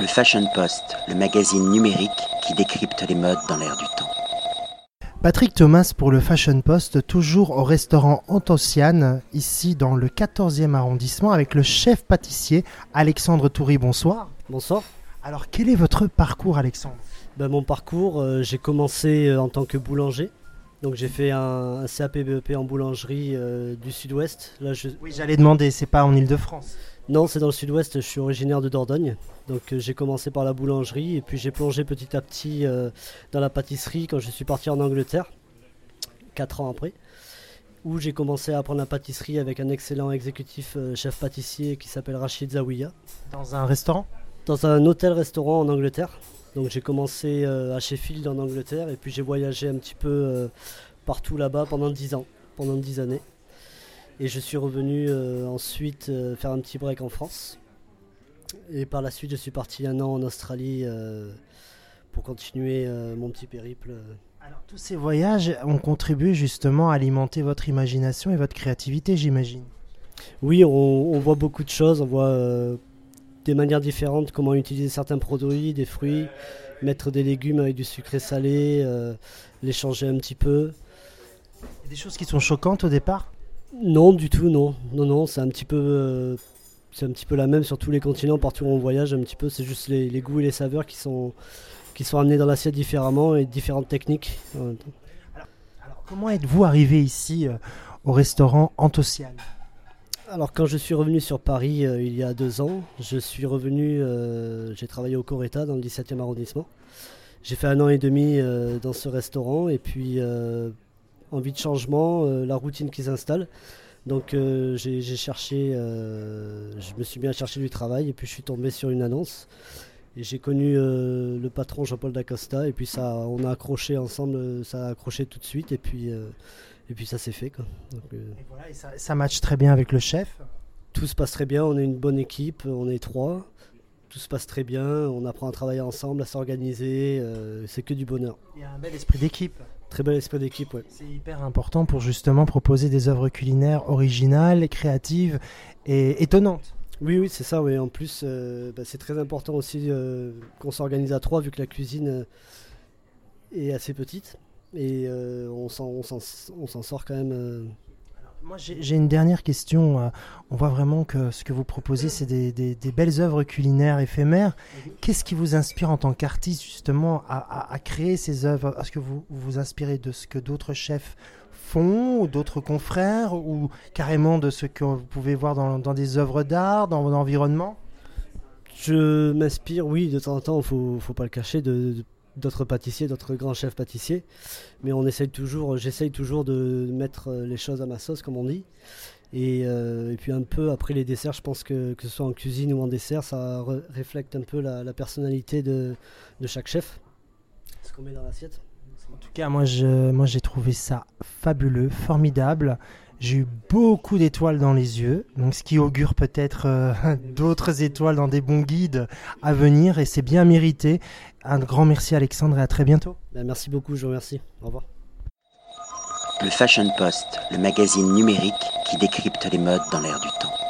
Le Fashion Post, le magazine numérique qui décrypte les modes dans l'air du temps. Patrick Thomas pour le Fashion Post, toujours au restaurant Antociane, ici dans le 14e arrondissement, avec le chef pâtissier Alexandre Toury. Bonsoir. Bonsoir. Alors, quel est votre parcours, Alexandre? Ben, mon parcours, euh, j'ai commencé euh, en tant que boulanger. Donc j'ai fait un, un CAP BEP en boulangerie euh, du sud-ouest. Là, je... Oui, j'allais demander, c'est pas en Ile-de-France Non, c'est dans le sud-ouest, je suis originaire de Dordogne. Donc euh, j'ai commencé par la boulangerie et puis j'ai plongé petit à petit euh, dans la pâtisserie quand je suis parti en Angleterre, 4 ans après, où j'ai commencé à apprendre la pâtisserie avec un excellent exécutif euh, chef pâtissier qui s'appelle Rachid Zawiya, Dans un restaurant? Dans un hôtel-restaurant en Angleterre. Donc j'ai commencé à Sheffield en Angleterre et puis j'ai voyagé un petit peu partout là-bas pendant 10 ans, pendant 10 années. Et je suis revenu euh, ensuite euh, faire un petit break en France. Et par la suite, je suis parti un an en Australie euh, pour continuer mon petit périple. Alors, tous ces voyages ont contribué justement à alimenter votre imagination et votre créativité, j'imagine. Oui, on, on voit beaucoup de choses, on voit euh, des manières différentes, comment utiliser certains produits, des fruits, mettre des légumes avec du sucré salé, euh, les changer un petit peu. Des choses qui sont choquantes au départ? Non, du tout, non. Non, non, c'est un petit peu, euh, c'est un petit peu la même sur tous les continents, partout où on voyage, un petit peu. C'est juste les, les goûts et les saveurs qui sont, qui sont amenés dans l'assiette différemment et différentes techniques. temps. Alors, comment êtes-vous arrivé ici euh, au restaurant Antociane Alors, quand je suis revenu sur Paris euh, il y a deux ans, je suis revenu, euh, j'ai travaillé au Coretta dans le 17e arrondissement. J'ai fait un an et demi euh, dans ce restaurant et puis envie de changement, euh, la routine qui s'installe. Donc euh, j'ai cherché, euh, je me suis bien cherché du travail et puis je suis tombé sur une annonce. Et j'ai connu euh, le patron Jean-Paul Dacosta et puis ça, on a accroché ensemble, ça a accroché tout de suite et puis, et puis ça s'est fait. Quoi. Donc, Et voilà, et ça, ça matche très bien avec le chef. tout se passe très bien, on est une bonne équipe, on est trois. Tout se passe très bien, on apprend à travailler ensemble, à s'organiser, c'est que du bonheur. Il y a un bel esprit d'équipe. Très bel esprit d'équipe, ouais. C'est hyper important pour justement proposer des œuvres culinaires originales, créatives et étonnantes. Oui, oui, c'est ça, oui. En plus, euh, bah, c'est très important aussi euh, qu'on s'organise à trois, vu que la cuisine euh, est assez petite. Et on s'en sort quand même. Moi, j'ai une dernière question. euh, On voit vraiment que ce que vous proposez, c'est des, des- des belles œuvres culinaires éphémères. Qu'est-ce qui vous inspire en tant qu'artiste, justement, à, à- à créer ces œuvres? Est-ce que vous vous inspirez de ce que d'autres chefs font, d'autres confrères, ou carrément de ce que vous pouvez voir dans, dans des œuvres d'art, dans votre environnement? Je m'inspire, oui, de temps en temps, faut, faut pas le cacher, de de- d'autres pâtissiers, d'autres grands chefs pâtissiers. Mais on essaye toujours, j'essaye toujours de mettre euh, les choses à ma sauce, comme on dit. Et, euh, et puis un peu après les desserts, je pense que que ce soit en cuisine ou en dessert, ça re- reflète un peu la, personnalité de, chaque chef. Ce qu'on met dans l'assiette. En tout cas, moi, j'ai trouvé ça fabuleux, formidable. J'ai eu beaucoup d'étoiles dans les yeux, donc ce qui augure peut-être euh, d'autres étoiles dans des bons guides à venir, et c'est bien mérité. Un grand merci Alexandre et à très bientôt. Ben, merci beaucoup, je vous remercie. Au revoir. Le Fashion Post, le magazine numérique qui décrypte les modes dans l'air du temps.